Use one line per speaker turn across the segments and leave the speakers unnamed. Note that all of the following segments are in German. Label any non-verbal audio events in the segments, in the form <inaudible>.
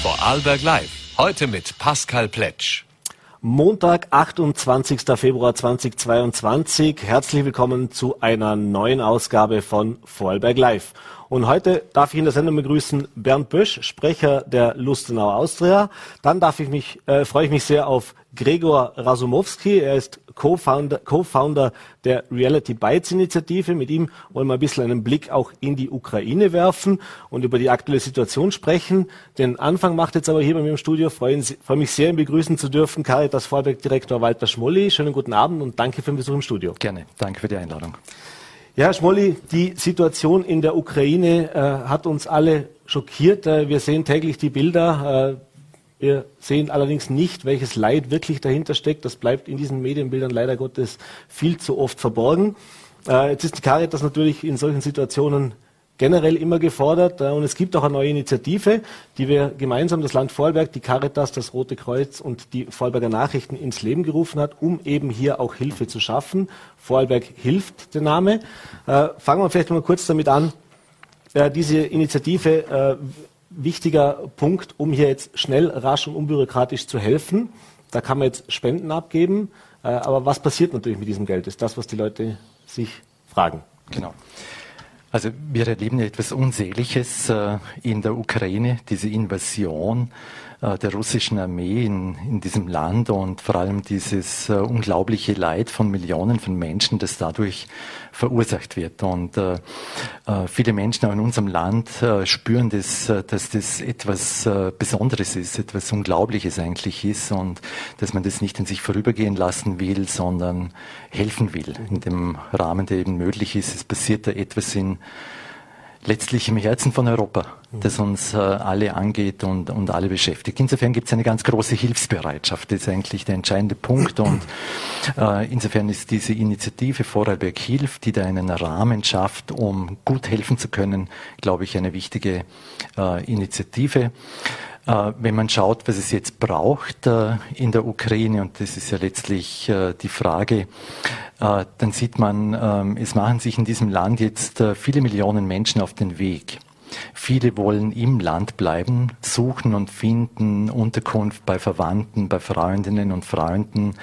Vorarlberg Live. Heute mit Pascal Pletsch.
Montag, 28. Februar 2022. Herzlich willkommen zu einer neuen Ausgabe von Vorarlberg Live. Und heute darf ich in der Sendung begrüßen Bernd Bösch, Sprecher der Lustenau Austria. Dann darf ich mich, äh, freue ich mich sehr auf Gregor Rasumowski. Er ist Co-Founder, Co-Founder der Reality Bytes Initiative. Mit ihm wollen wir ein bisschen einen Blick auch in die Ukraine werfen und über die aktuelle Situation sprechen. Den Anfang macht jetzt aber hier bei mir im Studio. Freue, freue mich sehr, ihn begrüßen zu dürfen. Caritas Vorwerk-Direktor Walter Schmolli. Schönen guten Abend und danke für den Besuch im Studio.
Gerne. Danke für die Einladung.
Ja, Herr Schmolli, die Situation in der Ukraine äh, hat uns alle schockiert. Äh, wir sehen täglich die Bilder. Äh, wir sehen allerdings nicht, welches Leid wirklich dahinter steckt. Das bleibt in diesen Medienbildern leider Gottes viel zu oft verborgen. Äh, jetzt ist die Caritas natürlich in solchen Situationen generell immer gefordert. Äh, und es gibt auch eine neue Initiative, die wir gemeinsam, das Land Vorarlberg, die Caritas, das Rote Kreuz und die Vorarlberger Nachrichten ins Leben gerufen hat, um eben hier auch Hilfe zu schaffen. Vorarlberg hilft, der Name. Äh, fangen wir vielleicht mal kurz damit an. Äh, diese Initiative wichtiger Punkt, um hier jetzt schnell, rasch und unbürokratisch zu helfen. Da kann man jetzt Spenden abgeben. Aber was passiert natürlich mit diesem Geld? ist das, was die Leute sich fragen.
Genau. Also wir erleben etwas Unsägliches äh, in der Ukraine, diese Invasion der russischen Armee in, in diesem Land und vor allem dieses äh, unglaubliche Leid von Millionen von Menschen, das dadurch verursacht wird. Und äh, äh viele Menschen auch in unserem Land äh, spüren, das, dass das etwas äh, Besonderes ist, etwas Unglaubliches eigentlich ist und dass man das nicht an sich vorübergehen lassen will, sondern helfen will in dem Rahmen, der eben möglich ist. Es passiert da etwas in letztlich im Herzen von Europa, das uns äh, alle angeht und, und alle beschäftigt. Insofern gibt es eine ganz große Hilfsbereitschaft. Das ist eigentlich der entscheidende Punkt. Und äh, insofern ist diese Initiative Vorarlberg hilft, die da einen Rahmen schafft, um gut helfen zu können, glaube ich, eine wichtige äh, Initiative. Äh, wenn man schaut, was es jetzt braucht äh, in der Ukraine, und das ist ja letztlich äh, die Frage, dann sieht man, ähm, es machen sich in diesem Land jetzt viele Millionen Menschen auf den Weg. Viele wollen im Land bleiben, suchen und finden Unterkunft bei Verwandten, bei Freundinnen und Freunden,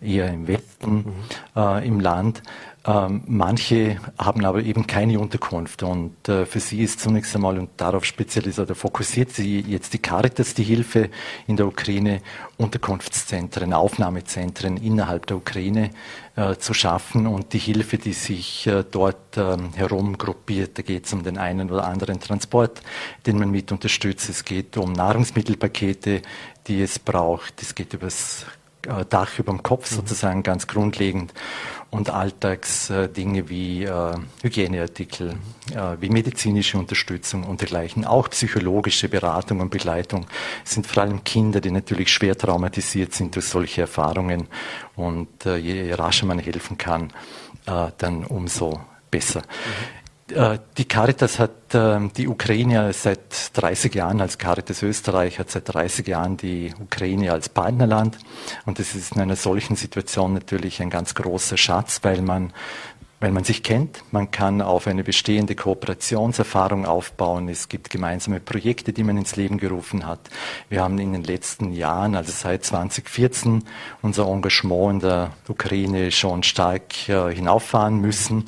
eher im Westen, mhm. äh, im Land. Ähm, manche haben aber eben keine Unterkunft und äh, für sie ist zunächst einmal und darauf spezialisiert oder fokussiert sie jetzt die Caritas die Hilfe in der Ukraine, Unterkunftszentren, Aufnahmezentren innerhalb der Ukraine äh, zu schaffen und die Hilfe, die sich äh, dort ähm, herumgruppiert, da geht es um den einen oder anderen Transport, den man mit unterstützt. Es geht um Nahrungsmittelpakete, die es braucht. Es geht über das äh, Dach über dem Kopf mhm. sozusagen ganz grundlegend und Alltagsdinge wie äh, Hygieneartikel, äh, wie medizinische Unterstützung und dergleichen. Auch psychologische Beratung und Begleitung sind vor allem Kinder, die natürlich schwer traumatisiert sind durch solche Erfahrungen. Und äh, je rascher man helfen kann, dann umso besser. Mhm. Äh, die Caritas hat ähm, die Ukraine seit 30 Jahren als Caritas Österreich hat seit 30 Jahren die Ukraine als Partnerland. Und das ist in einer solchen Situation natürlich ein ganz großer Schatz, weil man weil man sich kennt. Man kann auf eine bestehende Kooperationserfahrung aufbauen. Es gibt gemeinsame Projekte, die man ins Leben gerufen hat. Wir haben in den letzten Jahren, also seit 2014, unser Engagement in der Ukraine schon stark äh, hinauffahren müssen.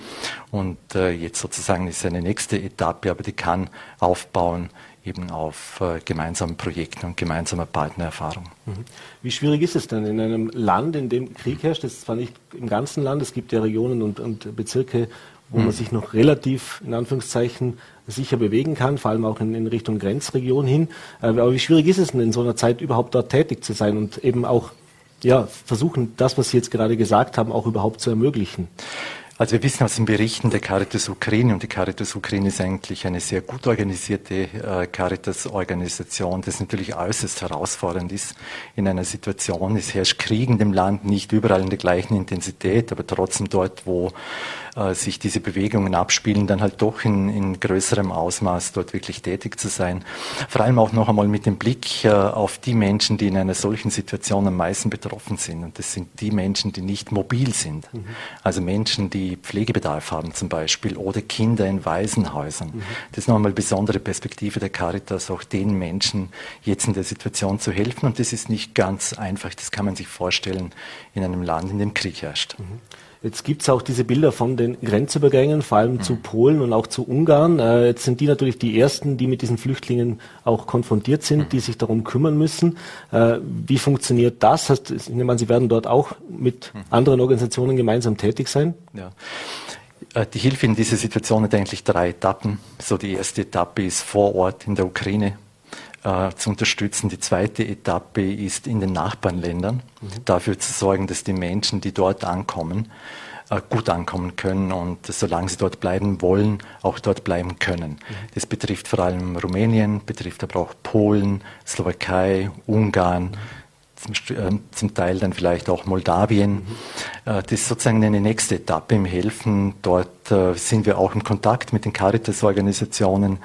Und äh, jetzt sozusagen ist eine nächste Etappe, aber die kann aufbauen eben auf äh, gemeinsamen Projekten und gemeinsamer Partnererfahrung.
Mhm. Wie schwierig ist es denn in einem Land, in dem Krieg herrscht? Das ist zwar nicht im ganzen Land, es gibt ja Regionen und, und Bezirke, wo mhm. man sich noch relativ, in Anführungszeichen, sicher bewegen kann, vor allem auch in, in Richtung Grenzregion hin. Äh, aber wie schwierig ist es denn in so einer Zeit überhaupt dort tätig zu sein und eben auch ja, versuchen, das, was Sie jetzt gerade gesagt haben, auch überhaupt zu ermöglichen?
Also wir wissen aus den Berichten der Caritas Ukraine und die Caritas Ukraine ist eigentlich eine sehr gut organisierte äh, Caritas-Organisation, das natürlich äußerst herausfordernd ist in einer Situation. Es herrscht Krieg in dem Land, nicht überall in der gleichen Intensität, aber trotzdem dort, wo äh, sich diese Bewegungen abspielen, dann halt doch in, in größerem Ausmaß dort wirklich tätig zu sein. Vor allem auch noch einmal mit dem Blick äh, auf die Menschen, die in einer solchen Situation am meisten betroffen sind. Und das sind die Menschen, die nicht mobil sind. Mhm. Also Menschen, die Pflegebedarf haben zum Beispiel oder Kinder in Waisenhäusern. Mhm. Das ist noch einmal besondere Perspektive der Caritas, auch den Menschen jetzt in der Situation zu helfen. Und das ist nicht ganz einfach. Das kann man sich vorstellen in einem Land, in dem Krieg herrscht. Mhm.
Jetzt gibt es auch diese Bilder von den Grenzübergängen, vor allem mhm. zu Polen und auch zu Ungarn. Äh, jetzt sind die natürlich die Ersten, die mit diesen Flüchtlingen auch konfrontiert sind, mhm. die sich darum kümmern müssen. Äh, wie funktioniert das? Heißt, ich nehme an, Sie werden dort auch mit mhm. anderen Organisationen gemeinsam tätig sein?
Ja. Äh, die Hilfe in dieser Situation hat eigentlich drei Etappen. So die erste Etappe ist vor Ort in der Ukraine äh, zu unterstützen. Die zweite Etappe ist in den Nachbarländern, mhm. dafür zu sorgen, dass die Menschen, die dort ankommen, äh, gut ankommen können und solange sie dort bleiben wollen, auch dort bleiben können. Mhm. Das betrifft vor allem Rumänien, betrifft aber auch Polen, Slowakei, Ungarn. Mhm. Zum, äh, zum, Teil dann vielleicht auch Moldawien. Mhm. Äh, das ist sozusagen eine nächste Etappe im Helfen. Dort äh, sind wir auch in Kontakt mit den Caritas-Organisationen,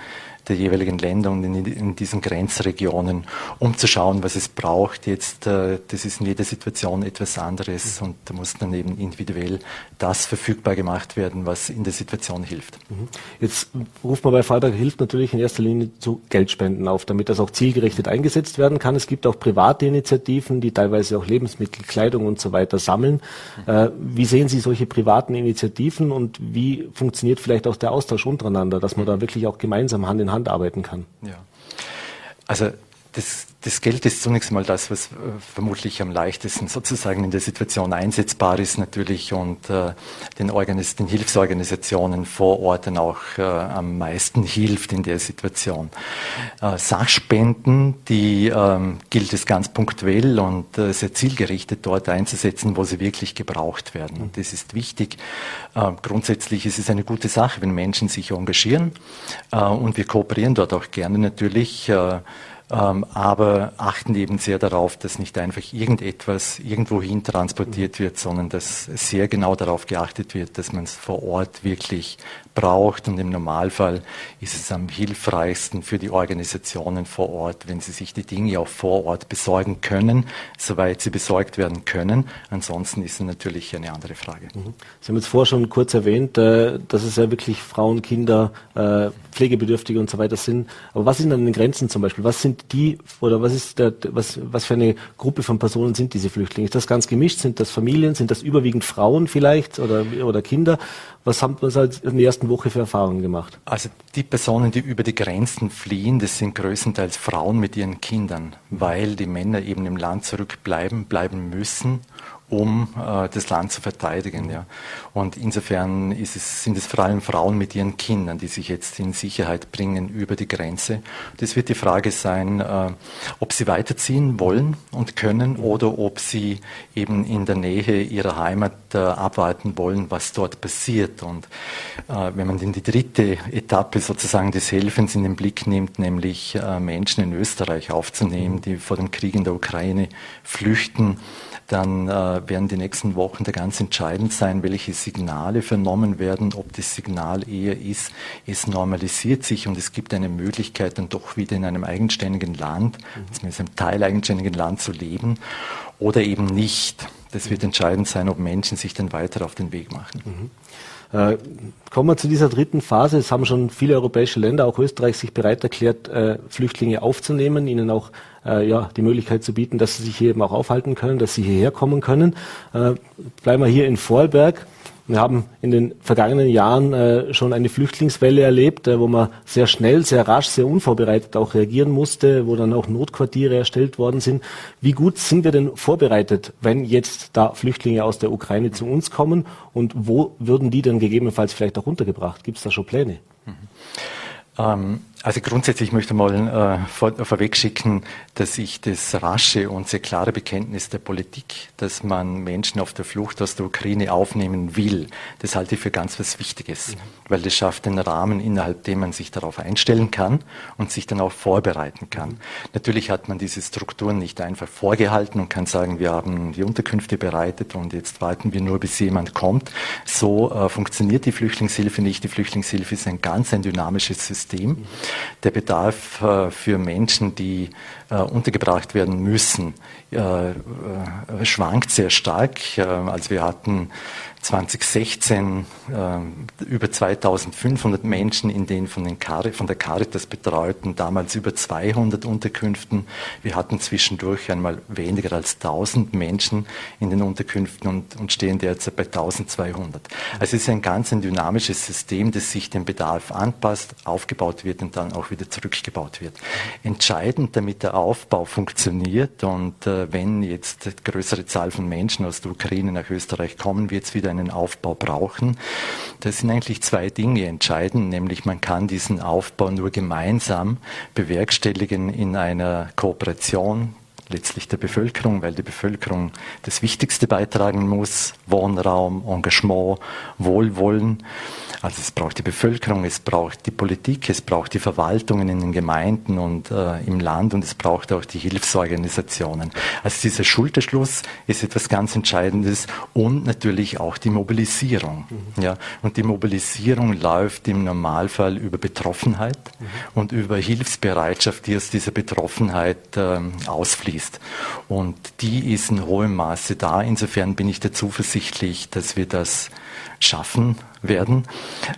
der jeweiligen Länder und in, in, diesen Grenzregionen, um zu schauen, was es braucht. Jetzt, äh, das ist in jeder Situation etwas anderes und da muss dann eben individuell das verfügbar gemacht werden, was in der Situation hilft.
Mhm. Jetzt ruft man bei Vorarlberg Hilft natürlich in erster Linie zu Geldspenden auf, damit das auch zielgerichtet eingesetzt werden kann. Es gibt auch private Initiativen, die teilweise auch Lebensmittel, Kleidung und so weiter sammeln. Mhm. Äh, wie sehen Sie solche privaten Initiativen und wie funktioniert vielleicht auch der Austausch untereinander, dass man da wirklich auch gemeinsam Hand in Hand arbeiten kann?
Ja. Also das, das Geld ist zunächst mal das, was äh, vermutlich am leichtesten sozusagen in der Situation einsetzbar ist natürlich und äh, den, Organis den Hilfsorganisationen vor Ort dann auch äh, am meisten hilft in der Situation. Äh, Sachspenden, die ähm, gilt es ganz punktuell und äh, sehr zielgerichtet dort einzusetzen, wo sie wirklich gebraucht werden. Und das ist wichtig. Äh, grundsätzlich ist es eine gute Sache, wenn Menschen sich engagieren und wir kooperieren dort auch gerne natürlich ähm, aber achten eben sehr darauf, dass nicht einfach irgendetwas irgendwohin transportiert wird, sondern dass sehr genau darauf geachtet wird, dass man es vor Ort wirklich braucht. Und im Normalfall ist es am hilfreichsten für die Organisationen vor Ort, wenn sie sich die Dinge auch vor Ort besorgen können, soweit sie besorgt werden können. Ansonsten ist es natürlich eine andere Frage.
Mhm. Sie haben jetzt vorher schon kurz erwähnt, äh, dass es ja wirklich Frauen, Kinder, äh, Pflegebedürftige und so weiter sind. Aber was sind an den Grenzen zum Beispiel? Was sind die oder was ist der, was, was für eine Gruppe von Personen sind diese Flüchtlinge? Ist das ganz gemischt? Sind das Familien? Sind das überwiegend Frauen vielleicht oder, oder Kinder? Was haben wir seit der ersten Woche für Erfahrungen gemacht?
Also die Personen, die über die Grenzen fliehen, das sind größtenteils Frauen mit ihren Kindern, weil die Männer eben im Land zurückbleiben, bleiben müssen um äh, das Land zu verteidigen. Ja. Und insofern ist es, sind es vor allem Frauen mit ihren Kindern, die sich jetzt in Sicherheit bringen über die Grenze. Das wird die Frage sein, äh, ob sie weiterziehen wollen und können oder ob sie eben in der Nähe ihrer Heimat äh, abwarten wollen, was dort passiert. Und äh, wenn man denn die dritte Etappe sozusagen des Helfens in den Blick nimmt, nämlich äh, Menschen in Österreich aufzunehmen, die vor dem Krieg in der Ukraine flüchten, dann äh, werden die nächsten Wochen da ganz entscheidend sein, welche Signale vernommen werden, ob das Signal eher ist, es normalisiert sich und es gibt eine Möglichkeit, dann doch wieder in einem eigenständigen Land, mhm. zumindest einem teileigenständigen Land zu leben oder eben nicht. Das wird entscheidend sein, ob Menschen sich dann weiter auf den Weg machen. Mhm.
Äh, kommen wir zu dieser dritten Phase. Es haben schon viele europäische Länder, auch Österreich, sich bereit erklärt, äh, Flüchtlinge aufzunehmen, ihnen auch äh, ja, die Möglichkeit zu bieten, dass sie sich hier eben auch aufhalten können, dass sie hierher kommen können. Äh, bleiben wir hier in Vorarlberg. Wir haben in den vergangenen Jahren äh, schon eine Flüchtlingswelle erlebt, äh, wo man sehr schnell, sehr rasch, sehr unvorbereitet auch reagieren musste, wo dann auch Notquartiere erstellt worden sind. Wie gut sind wir denn vorbereitet, wenn jetzt da Flüchtlinge aus der Ukraine zu uns kommen und wo würden die dann gegebenenfalls vielleicht auch untergebracht? Gibt es da schon Pläne? Mhm.
Also grundsätzlich möchte ich mal äh, vor, vorweg schicken, dass ich das rasche und sehr klare Bekenntnis der Politik, dass man Menschen auf der Flucht aus der Ukraine aufnehmen will, das halte ich für ganz was Wichtiges, mhm. weil das schafft einen Rahmen, innerhalb dem man sich darauf einstellen kann und sich dann auch vorbereiten kann. Mhm. Natürlich hat man diese Strukturen nicht einfach vorgehalten und kann sagen, wir haben die Unterkünfte bereitet und jetzt warten wir nur, bis jemand kommt. So äh, funktioniert die Flüchtlingshilfe nicht. Die Flüchtlingshilfe ist ein ganz ein dynamisches System. Mhm. Der Bedarf äh, für Menschen, die untergebracht werden müssen, äh, schwankt sehr stark. Also wir hatten 2016 äh, über 2500 Menschen in den von, den Car von der Caritas betreuten, damals über 200 Unterkünften. Wir hatten zwischendurch einmal weniger als 1000 Menschen in den Unterkünften und, und stehen derzeit bei 1200. Also es ist ein ganz ein dynamisches System, das sich dem Bedarf anpasst, aufgebaut wird und dann auch wieder zurückgebaut wird. Entscheidend, damit der Aufbau funktioniert und äh, wenn jetzt größere Zahl von Menschen aus der Ukraine nach Österreich kommen, wird es wieder einen Aufbau brauchen. Das sind eigentlich zwei Dinge entscheidend, nämlich man kann diesen Aufbau nur gemeinsam bewerkstelligen in einer Kooperation letztlich der Bevölkerung, weil die Bevölkerung das Wichtigste beitragen muss, Wohnraum, Engagement, Wohlwollen. Also es braucht die Bevölkerung, es braucht die Politik, es braucht die Verwaltungen in den Gemeinden und äh, im Land und es braucht auch die Hilfsorganisationen. Also dieser Schulterschluss ist etwas ganz Entscheidendes und natürlich auch die Mobilisierung. Mhm. Ja, und die Mobilisierung läuft im Normalfall über Betroffenheit mhm. und über Hilfsbereitschaft, die aus dieser Betroffenheit äh, ausfließt. Und die ist in hohem Maße da. Insofern bin ich der zuversichtlich, dass wir das schaffen werden.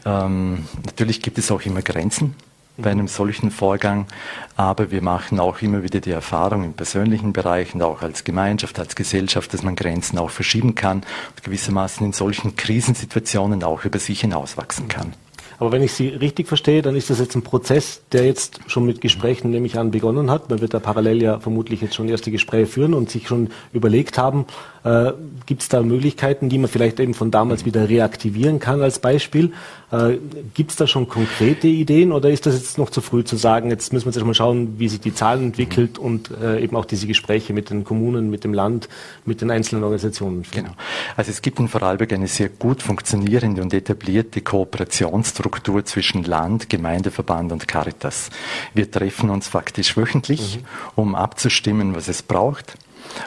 Ähm, natürlich gibt es auch immer Grenzen bei einem solchen Vorgang, aber wir machen auch immer wieder die Erfahrung im persönlichen Bereich und auch als Gemeinschaft, als Gesellschaft, dass man Grenzen auch verschieben kann und gewissermaßen in solchen Krisensituationen auch über sich hinauswachsen kann.
Aber wenn ich Sie richtig verstehe, dann ist das jetzt ein Prozess, der jetzt schon mit Gesprächen nämlich an begonnen hat. Man wird da parallel ja vermutlich jetzt schon erste Gespräche führen und sich schon überlegt haben, äh, gibt es da Möglichkeiten, die man vielleicht eben von damals wieder reaktivieren kann als Beispiel? Äh, gibt es da schon konkrete Ideen oder ist das jetzt noch zu früh zu sagen, jetzt müssen wir jetzt mal schauen, wie sich die Zahlen entwickelt und äh, eben auch diese Gespräche mit den Kommunen, mit dem Land, mit den einzelnen Organisationen
führen? Genau. Also es gibt in Vorarlberg eine sehr gut funktionierende und etablierte Kooperationsstruktur zwischen Land, Gemeindeverband und Caritas. Wir treffen uns faktisch wöchentlich, mhm. um abzustimmen, was es braucht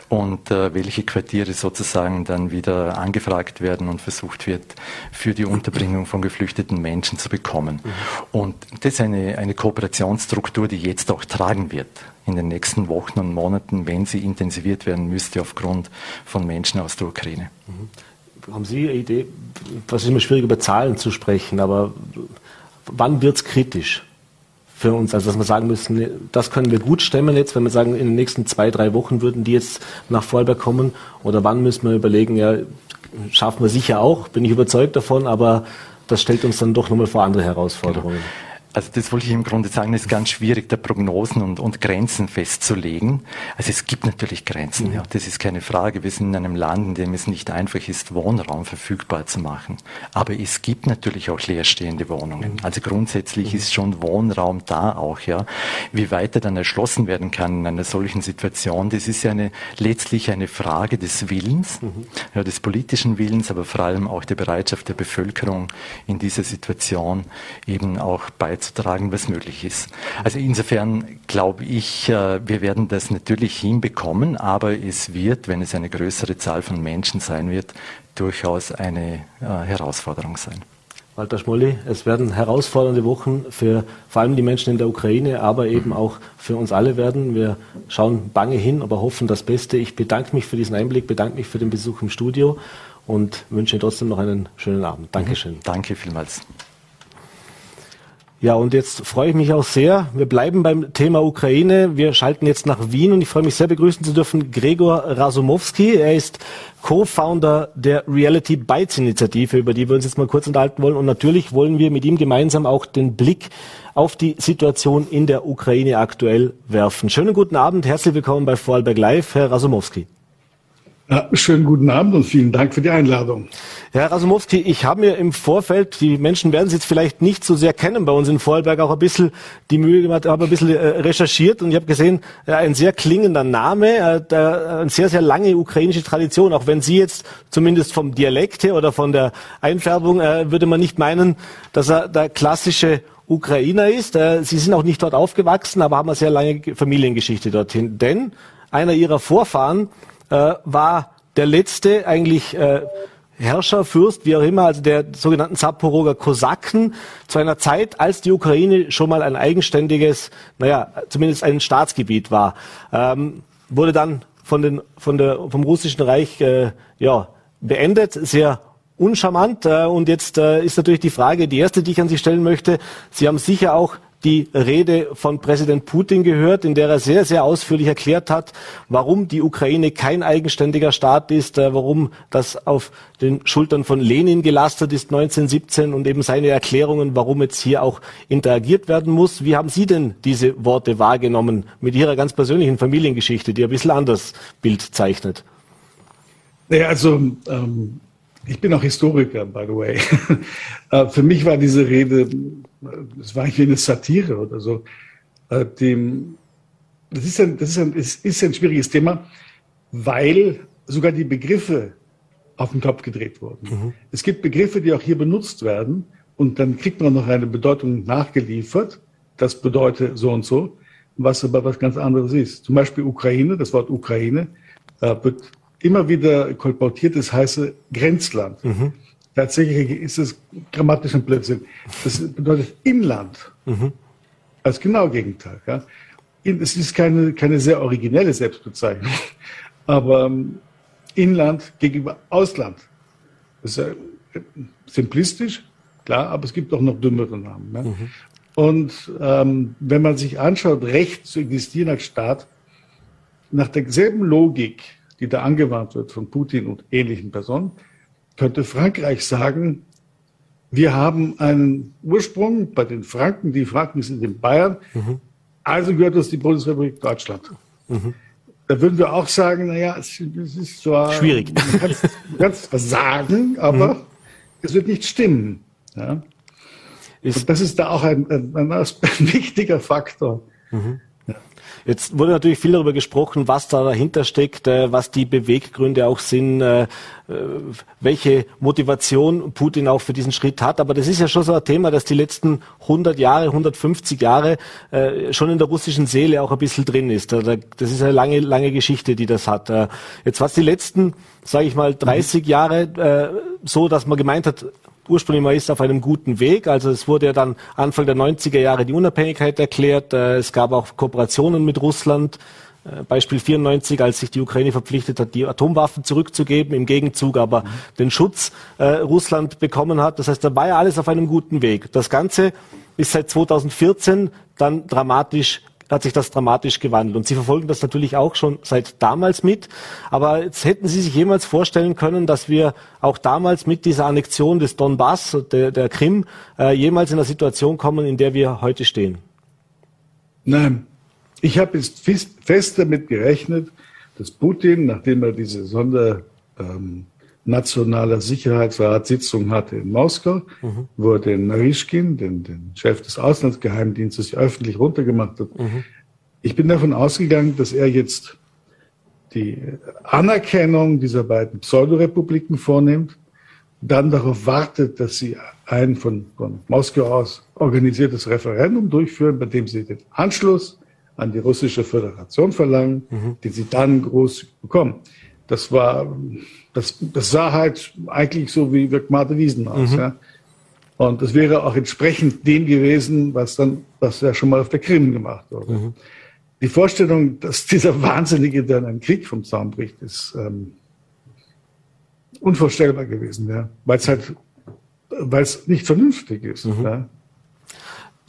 und äh, welche Quartiere sozusagen dann wieder angefragt werden und versucht wird, für die Unterbringung von geflüchteten Menschen zu bekommen. Mhm. Und das ist eine, eine Kooperationsstruktur, die jetzt auch tragen wird in den nächsten Wochen und Monaten, wenn sie intensiviert werden müsste aufgrund von Menschen aus der Ukraine.
Mhm. Haben Sie eine Idee, was ist immer schwierig über Zahlen zu sprechen, aber wann wird es kritisch? Für uns. Also dass wir sagen müssen, das können wir gut stemmen jetzt, wenn wir sagen, in den nächsten zwei, drei Wochen würden die jetzt nach Vorarlberg kommen. Oder wann müssen wir überlegen, ja, schaffen wir sicher auch, bin ich überzeugt davon, aber das stellt uns dann doch nochmal vor andere Herausforderungen. Genau.
Also das wollte ich im Grunde sagen, es ist ganz schwierig, da Prognosen und, und Grenzen festzulegen. Also es gibt natürlich Grenzen, mhm. ja, das ist keine Frage. Wir sind in einem Land, in dem es nicht einfach ist, Wohnraum verfügbar zu machen. Aber es gibt natürlich auch leerstehende Wohnungen. Mhm. Also grundsätzlich mhm. ist schon Wohnraum da auch, ja. Wie weiter dann erschlossen werden kann in einer solchen Situation, das ist ja eine, letztlich eine Frage des Willens, ja, des politischen Willens, aber vor allem auch der Bereitschaft der Bevölkerung in dieser Situation eben auch beizutragen beizutragen, was möglich ist. Also insofern glaube ich, äh, wir werden das natürlich hinbekommen, aber es wird, wenn es eine größere Zahl von Menschen sein wird, durchaus eine äh, Herausforderung sein.
Walter Schmolli, es werden herausfordernde Wochen für vor allem die Menschen in der Ukraine, aber eben auch für uns alle werden. Wir schauen bange hin, aber hoffen das Beste. Ich bedanke mich für diesen Einblick, bedanke mich für den Besuch im Studio und wünsche Ihnen trotzdem noch einen schönen Abend. Dankeschön.
Danke vielmals.
Ja, und jetzt freue ich mich auch sehr. Wir bleiben beim Thema Ukraine. Wir schalten jetzt nach Wien und ich freue mich sehr begrüßen zu dürfen Gregor Rasumowski. Er ist Co-Founder der Reality Bytes Initiative, über die wir uns jetzt mal kurz unterhalten wollen. Und natürlich wollen wir mit ihm gemeinsam auch den Blick auf die Situation in der Ukraine aktuell werfen. Schönen guten Abend, herzlich willkommen bei Vorarlberg Live, Herr Rasumowski.
Ja, schönen guten Abend und vielen Dank für die Einladung.
Herr Rasumowski, ich habe mir im Vorfeld, die Menschen werden Sie jetzt vielleicht nicht so sehr kennen bei uns in Vorarlberg, auch ein bisschen die Mühe gemacht, habe ein bisschen äh, recherchiert und ich habe gesehen, äh, ein sehr klingender Name, äh, eine sehr, sehr lange ukrainische Tradition, auch wenn Sie jetzt zumindest vom Dialekt her oder von der Einfärbung, würde man nicht meinen, dass er der klassische Ukrainer ist. Sie sind auch nicht dort aufgewachsen, aber haben eine sehr lange Familiengeschichte dorthin. Denn einer Ihrer Vorfahren äh, war der letzte eigentlich äh, Herrscher, Fürst, wie auch immer, also der sogenannten Zaporoger Kosaken, zu einer Zeit, als die Ukraine schon mal ein eigenständiges, naja, zumindest ein Staatsgebiet war, ähm, wurde dann von den, von der, vom russischen Reich äh, ja, beendet, sehr uncharmant. Äh, und jetzt äh, ist natürlich die Frage, die erste, die ich an Sie stellen möchte. Sie haben sicher auch die Rede von Präsident Putin gehört, in der er sehr, sehr ausführlich erklärt hat, warum die Ukraine kein eigenständiger Staat ist, äh, warum das auf den Schultern von Lenin gelastet ist 1917 und eben seine Erklärungen, warum jetzt hier auch interagiert werden muss. Wie haben Sie denn diese Worte wahrgenommen mit Ihrer ganz persönlichen Familiengeschichte, die ein bisschen anders Bild zeichnet?
Naja, also ähm, ich bin auch Historiker, by the way. <laughs> Äh, für mich war diese Rede, es war eigentlich eine Satire oder so. Äh, dem, das, ist ein, das ist, ein, es ist ein schwieriges Thema, weil sogar die Begriffe auf den Kopf gedreht wurden. Mhm. Es gibt Begriffe, die auch hier benutzt werden und dann kriegt man noch eine Bedeutung nachgeliefert. Das bedeutet so und so, was aber was ganz anderes ist. Zum Beispiel Ukraine, das Wort Ukraine äh, wird immer wieder kolportiert, das heiße Grenzland. Mhm. Tatsächlich ist es grammatisch ein Blödsinn. Das bedeutet Inland. Mhm. Als genau Gegenteil. Ja. Es ist keine, keine sehr originelle Selbstbezeichnung, <laughs> aber ähm, Inland gegenüber Ausland. Das ist ja simplistisch, klar, aber es gibt auch noch dümmere Namen. Ja. Mhm. Und ähm, wenn man sich anschaut, Recht zu existieren als Staat, nach derselben Logik die da angewandt wird von Putin und ähnlichen Personen, könnte Frankreich sagen, wir haben einen Ursprung bei den Franken, die Franken sind in Bayern, mhm. also gehört uns die Bundesrepublik Deutschland. Mhm. Da würden wir auch sagen, naja, es, es ist zwar
schwierig.
Du kannst, du kannst was <laughs> sagen, aber mhm. es wird nicht stimmen. Ja? und das ist da auch ein, ein, ein, ein wichtiger Faktor. Mhm.
Jetzt wurde natürlich viel darüber gesprochen, was da dahinter steckt, äh, was die Beweggründe auch sind, äh, äh, welche Motivation Putin auch für diesen Schritt hat. Aber das ist ja schon so ein Thema, das die letzten 100 Jahre, 150 Jahre schon in der russischen Seele auch ein bisschen drin ist. Das ist eine lange, lange Geschichte, die das hat. Jetzt war es die letzten, sage ich mal, 30 Jahre so, dass man gemeint hat, ursprünglich mal ist auf einem guten Weg. Also es wurde ja dann Anfang der 90er Jahre die Unabhängigkeit erklärt. Äh, es gab auch Kooperationen mit Russland. Äh, Beispiel 94, als sich die Ukraine verpflichtet hat, die Atomwaffen zurückzugeben, im Gegenzug aber den Schutz äh, Russland bekommen hat. Das heißt, da war ja alles auf einem guten Weg. Das Ganze ist seit 2014 dann dramatisch hat sich das dramatisch gewandelt. Und Sie verfolgen das natürlich auch schon seit damals mit. Aber jetzt hätten Sie sich jemals vorstellen können, dass wir auch damals mit dieser Annexion des Donbass, der, der Krim, äh, jemals in eine Situation kommen, in der wir heute stehen?
Nein. Ich habe jetzt fest damit gerechnet, dass Putin, nachdem er diese Sonder... Ähm, nationaler Sicherheitsratssitzung hatte in Moskau, mhm. wo den Narishkin, den, den Chef des Auslandsgeheimdienstes, öffentlich runtergemacht hat. Mhm. Ich bin davon ausgegangen, dass er jetzt die Anerkennung dieser beiden Pseudorepubliken vornimmt, dann darauf wartet, dass sie ein von, von Moskau aus organisiertes Referendum durchführen, bei dem sie den Anschluss an die russische Föderation verlangen, mhm. den sie dann groß bekommen. Das war das, das sah halt eigentlich so wie wirkt Martha Wiesen aus. Mhm. Ja. Und das wäre auch entsprechend dem gewesen, was dann, was ja schon mal auf der Krim gemacht wurde. Mhm. Die Vorstellung, dass dieser Wahnsinnige dann einen Krieg vom Zaun bricht, ist ähm, unvorstellbar gewesen, ja. Weil es halt, weil es nicht vernünftig ist. Mhm. Ja.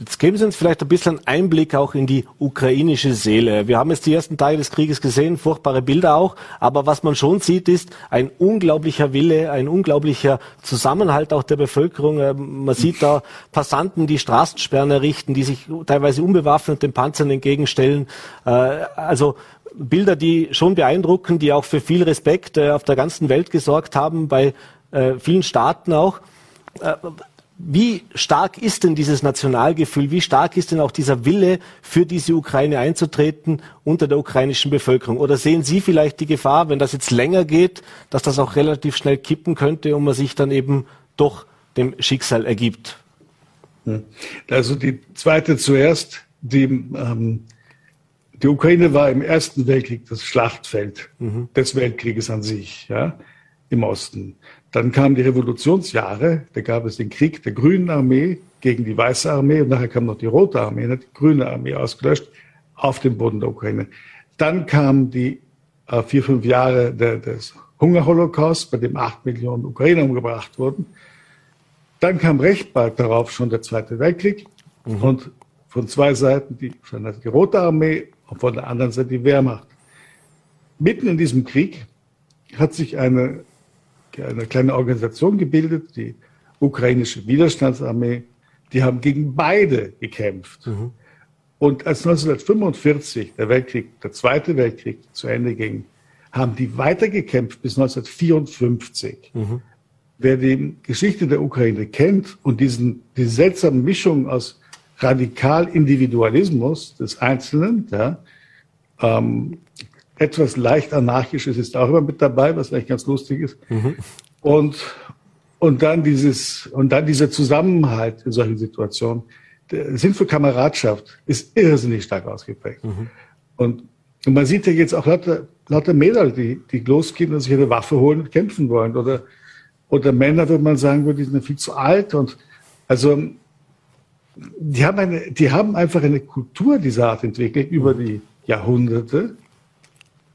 Jetzt geben Sie uns vielleicht ein bisschen Einblick auch in die ukrainische Seele. Wir haben jetzt die ersten Tage des Krieges gesehen, furchtbare Bilder auch, aber was man schon sieht, ist ein unglaublicher Wille, ein unglaublicher Zusammenhalt auch der Bevölkerung. Äh, man sieht da Passanten, die Straßensperren errichten, die sich teilweise unbewaffnet den Panzern entgegenstellen. Äh, also Bilder, die schon beeindrucken, die auch für viel Respekt äh, auf der ganzen Welt gesorgt haben, bei vielen Staaten auch. Wie stark ist denn dieses Nationalgefühl? Wie stark ist denn auch dieser Wille, für diese Ukraine einzutreten unter der ukrainischen Bevölkerung? Oder sehen Sie vielleicht die Gefahr, wenn das jetzt länger geht, dass das auch relativ schnell kippen könnte und man sich dann eben doch dem Schicksal ergibt?
Hm. Also die zweite zuerst. Die, ähm, die Ukraine war im Ersten Weltkrieg das Schlachtfeld mhm. des Weltkrieges an sich, ja, im Osten. Dann kamen die Revolutionsjahre, da gab es den Krieg der Grünen Armee gegen die Weiße Armee und nachher kam noch die Rote Armee, hat die Grüne Armee ausgelöscht auf dem Boden der Ukraine. Dann kamen die äh, vier, fünf Jahre der, des Hungerholocaust, bei dem acht Millionen Ukrainer umgebracht wurden. Dann kam recht bald darauf schon der Zweite Weltkrieg mhm. und von zwei Seiten die, die Rote Armee und von der anderen Seite die Wehrmacht. Mitten in diesem Krieg hat sich eine eine kleine Organisation gebildet, die ukrainische Widerstandsarmee. Die haben gegen beide gekämpft. Mhm. Und als 1945 der Weltkrieg, der Zweite Weltkrieg zu Ende ging, haben die weitergekämpft bis 1954. Mhm. Wer die Geschichte der Ukraine kennt und diesen, die seltsame Mischung aus Radikal-Individualismus des Einzelnen, ja, ähm, etwas leicht Anarchisches ist auch immer mit dabei, was eigentlich ganz lustig ist. Mhm. Und, und dann dieses, und dann dieser Zusammenhalt in solchen Situationen. Der Sinn für Kameradschaft ist irrsinnig stark ausgeprägt. Mhm. Und, und man sieht ja jetzt auch lauter, lauter Mädel, die, die losgehen und sich eine Waffe holen und kämpfen wollen. Oder, oder Männer, würde man sagen, die sind viel zu alt. Und also, die haben eine, die haben einfach eine Kultur dieser Art entwickelt über mhm. die Jahrhunderte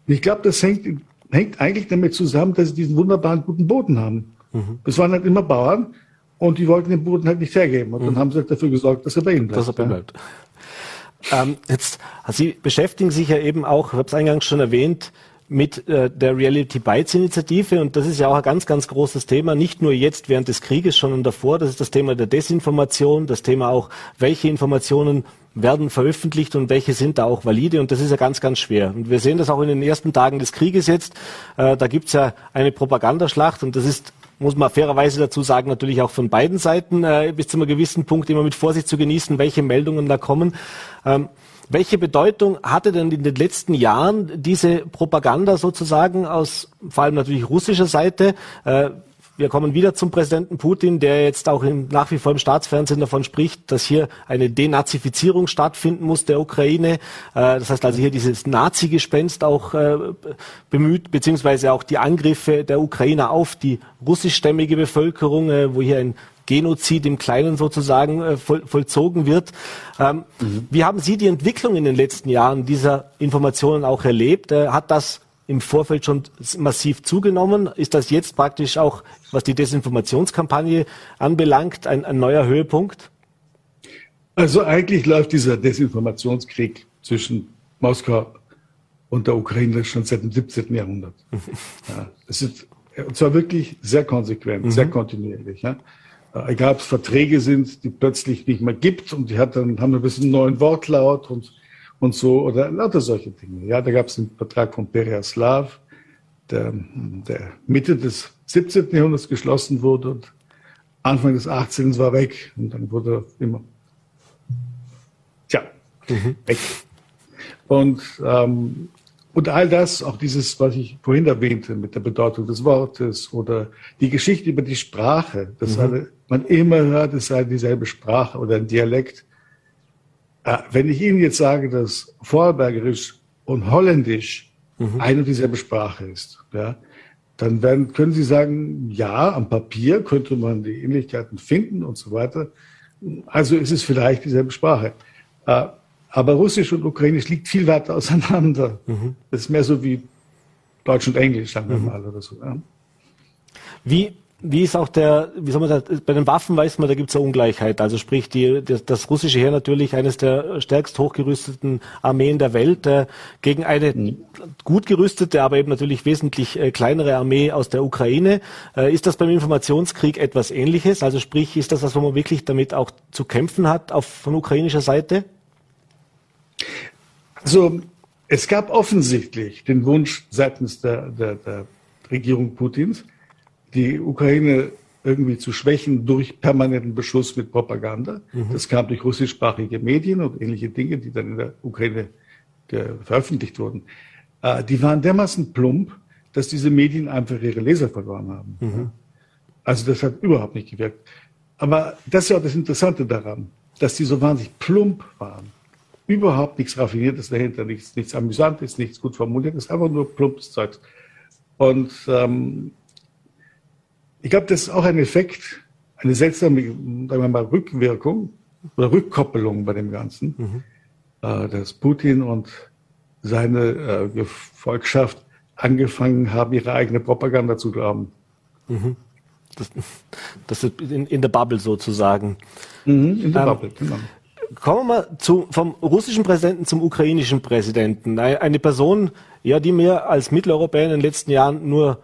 ich glaube, das hängt, hängt eigentlich damit zusammen, dass sie diesen wunderbaren guten Boden haben. Mhm. Das waren halt immer Bauern und die wollten den Boden halt nicht hergeben. Und mhm. dann haben sie halt dafür gesorgt, dass er bei ihnen bleibt. Dass er bei bleibt.
Ähm, jetzt, Sie beschäftigen sich ja eben auch, ich habe es eingangs schon erwähnt, mit äh, der Reality Bites Initiative und das ist ja auch ein ganz, ganz großes Thema, nicht nur jetzt während des Krieges, schon davor. Das ist das Thema der Desinformation, das Thema auch, welche Informationen werden veröffentlicht und welche sind da auch valide und das ist ja ganz, ganz schwer. Und wir sehen das auch in den ersten Tagen des Krieges jetzt. Äh, da gibt's ja eine Propagandaschlacht und das ist muss man fairerweise dazu sagen, natürlich auch von beiden Seiten äh, bis zu einem gewissen Punkt immer mit Vorsicht zu genießen, welche Meldungen da kommen. Ähm, welche Bedeutung hatte denn in den letzten Jahren diese Propaganda sozusagen aus vor allem natürlich russischer Seite? Äh, wir kommen wieder zum Präsidenten Putin, der jetzt auch im, nach wie vor im Staatsfernsehen davon spricht, dass hier eine Denazifizierung stattfinden muss der Ukraine. Äh, das heißt also hier dieses Nazi-Gespenst auch äh, bemüht, beziehungsweise auch die Angriffe der Ukrainer auf die russischstämmige Bevölkerung, äh, wo hier ein Genozid im Kleinen sozusagen voll, vollzogen wird. Ähm, mhm. Wie haben Sie die Entwicklung in den letzten Jahren dieser Informationen auch erlebt? Äh, hat das im Vorfeld schon massiv zugenommen? Ist das jetzt praktisch auch, was die Desinformationskampagne anbelangt, ein, ein neuer Höhepunkt?
Also eigentlich läuft dieser Desinformationskrieg zwischen Moskau und der Ukraine schon seit dem 17. Jahrhundert. <laughs> ja, es ist und zwar wirklich sehr konsequent, mhm. sehr kontinuierlich. Ja. Egal, ob es Verträge sind, die plötzlich nicht mehr gibt und die hat dann, haben ein bisschen einen neuen Wortlaut und und so oder lauter solche Dinge. Ja, da gab es einen Vertrag von Periaslav, der, der Mitte des 17. Jahrhunderts geschlossen wurde und Anfang des 18. war weg und dann wurde immer, tja, mhm. weg. Und, ähm, und all das, auch dieses, was ich vorhin erwähnte, mit der Bedeutung des Wortes oder die Geschichte über die Sprache, dass mhm. man immer hört, es sei dieselbe Sprache oder ein Dialekt. Äh, wenn ich Ihnen jetzt sage, dass Vorarlbergerisch und Holländisch mhm. eine und dieselbe Sprache ist, ja, dann werden, können Sie sagen, ja, am Papier könnte man die Ähnlichkeiten finden und so weiter. Also ist es vielleicht dieselbe Sprache. Äh, aber Russisch und Ukrainisch liegt viel weiter auseinander. Mhm. Das ist mehr so wie Deutsch und Englisch, sagen wir mhm. mal, oder so. Ja.
Wie wie ist auch der, wie soll man sagen, bei den Waffen weiß man, da gibt es eine Ungleichheit. Also sprich, die, das, das, russische Heer natürlich eines der stärkst hochgerüsteten Armeen der Welt äh, gegen eine mhm. gut gerüstete, aber eben natürlich wesentlich äh, kleinere Armee aus der Ukraine. Äh, ist das beim Informationskrieg etwas Ähnliches? Also sprich, ist das was, wo man wirklich damit auch zu kämpfen hat auf von ukrainischer Seite?
Also es gab offensichtlich den Wunsch seitens der, der, der Regierung Putins, die Ukraine irgendwie zu schwächen durch permanenten Beschuss mit Propaganda. Mhm. Das kam durch russischsprachige Medien und ähnliche Dinge, die dann in der Ukraine veröffentlicht wurden. Äh, die waren dermaßen plump, dass diese Medien einfach ihre Leser verloren haben. Mhm. Also das hat überhaupt nicht gewirkt. Aber das ist ja auch das Interessante daran, dass die so wahnsinnig plump waren. Überhaupt nichts Raffiniertes dahinter, nichts, nichts Amüsantes, nichts gut formuliertes, einfach nur plumpes Zeug. Und ähm, ich glaube, das ist auch ein Effekt, eine seltsame, sagen wir mal, Rückwirkung oder Rückkoppelung bei dem Ganzen, mhm. äh, dass Putin und seine äh, Gefolgschaft angefangen haben, ihre eigene Propaganda zu glauben.
Mhm. Das, das ist in, in, der Bubble sozusagen.
Mhm, in der ähm, Bubble, genau.
Kommen wir mal zu, vom russischen Präsidenten zum ukrainischen Präsidenten. Eine Person, ja, die mir als Mitteleuropäer in den letzten Jahren nur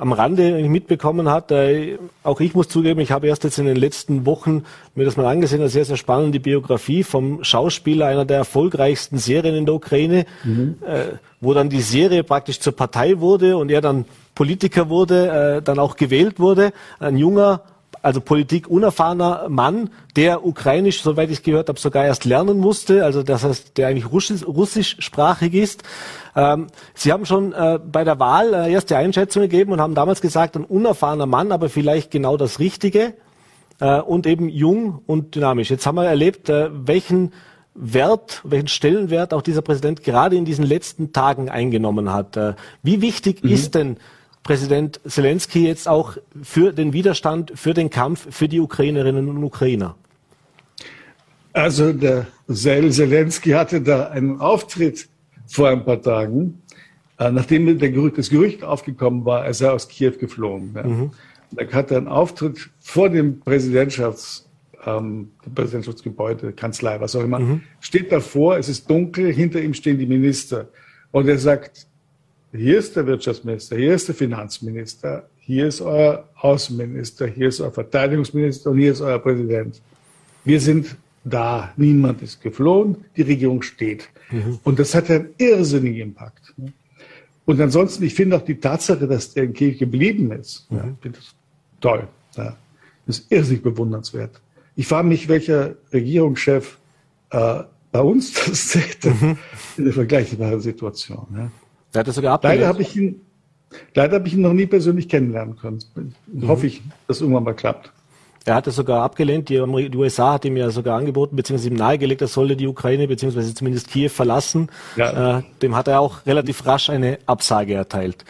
am Rande mitbekommen hat. Äh, auch ich muss zugeben, ich habe erst jetzt in den letzten Wochen mir das mal angesehen, eine sehr, sehr spannende Biografie vom Schauspieler einer der erfolgreichsten Serien in der Ukraine, mhm. äh, wo dann die Serie praktisch zur Partei wurde und er dann Politiker wurde, äh, dann auch gewählt wurde. Ein junger, also Politik unerfahrener Mann, der ukrainisch, soweit ich gehört habe, sogar erst lernen musste, also das heißt, der eigentlich russisch, russischsprachig ist. Ähm, Sie haben schon äh, bei der Wahl äh, erste Einschätzung gegeben und haben damals gesagt, ein unerfahrener Mann, aber vielleicht genau das Richtige äh, und eben jung und dynamisch. Jetzt haben wir erlebt, äh, welchen Wert, welchen Stellenwert auch dieser Präsident gerade in diesen letzten Tagen eingenommen hat. Äh, wie wichtig mhm. ist denn Präsident Zelensky jetzt auch für den Widerstand, für den Kampf für die Ukrainerinnen und Ukrainer?
Also der Zelensky hatte da einen Auftritt vor ein paar Tagen, äh, nachdem Gerücht, das Gerücht aufgekommen war, er sei aus Kiew geflogen. Ja. Mhm. Da hat er einen Auftritt vor dem Präsidentschafts, ähm, Präsidentschaftsgebäude, Kanzlei, was auch immer, mhm. steht davor, es ist dunkel, hinter ihm stehen die Minister. Und er sagt, hier ist der Wirtschaftsminister, hier ist der Finanzminister, hier ist euer Außenminister, hier ist euer Verteidigungsminister und hier ist euer Präsident. Wir sind da, niemand ist geflohen, die Regierung steht. Mhm. Und das hat einen irrsinnigen Impact. Und ansonsten, ich finde auch die Tatsache, dass der in Kiew geblieben ist, mhm. ja, finde das toll. Ja. Das ist irrsinnig bewundernswert. Ich frage mich, welcher Regierungschef äh, bei uns <laughs> das täte mhm. in der vergleichbaren Situation. Ja.
Der hat das sogar
abgelehnt. Leider habe ich ihn, leider habe ich ihn noch nie persönlich kennenlernen können. Mhm. Hoffe ich, dass irgendwann mal klappt.
Er hat es sogar abgelehnt. Die, die, USA hat ihm ja sogar angeboten, beziehungsweise ihm nahegelegt, er solle die Ukraine, beziehungsweise zumindest Kiew verlassen. Ja. Äh, dem hat er auch relativ rasch eine Absage erteilt.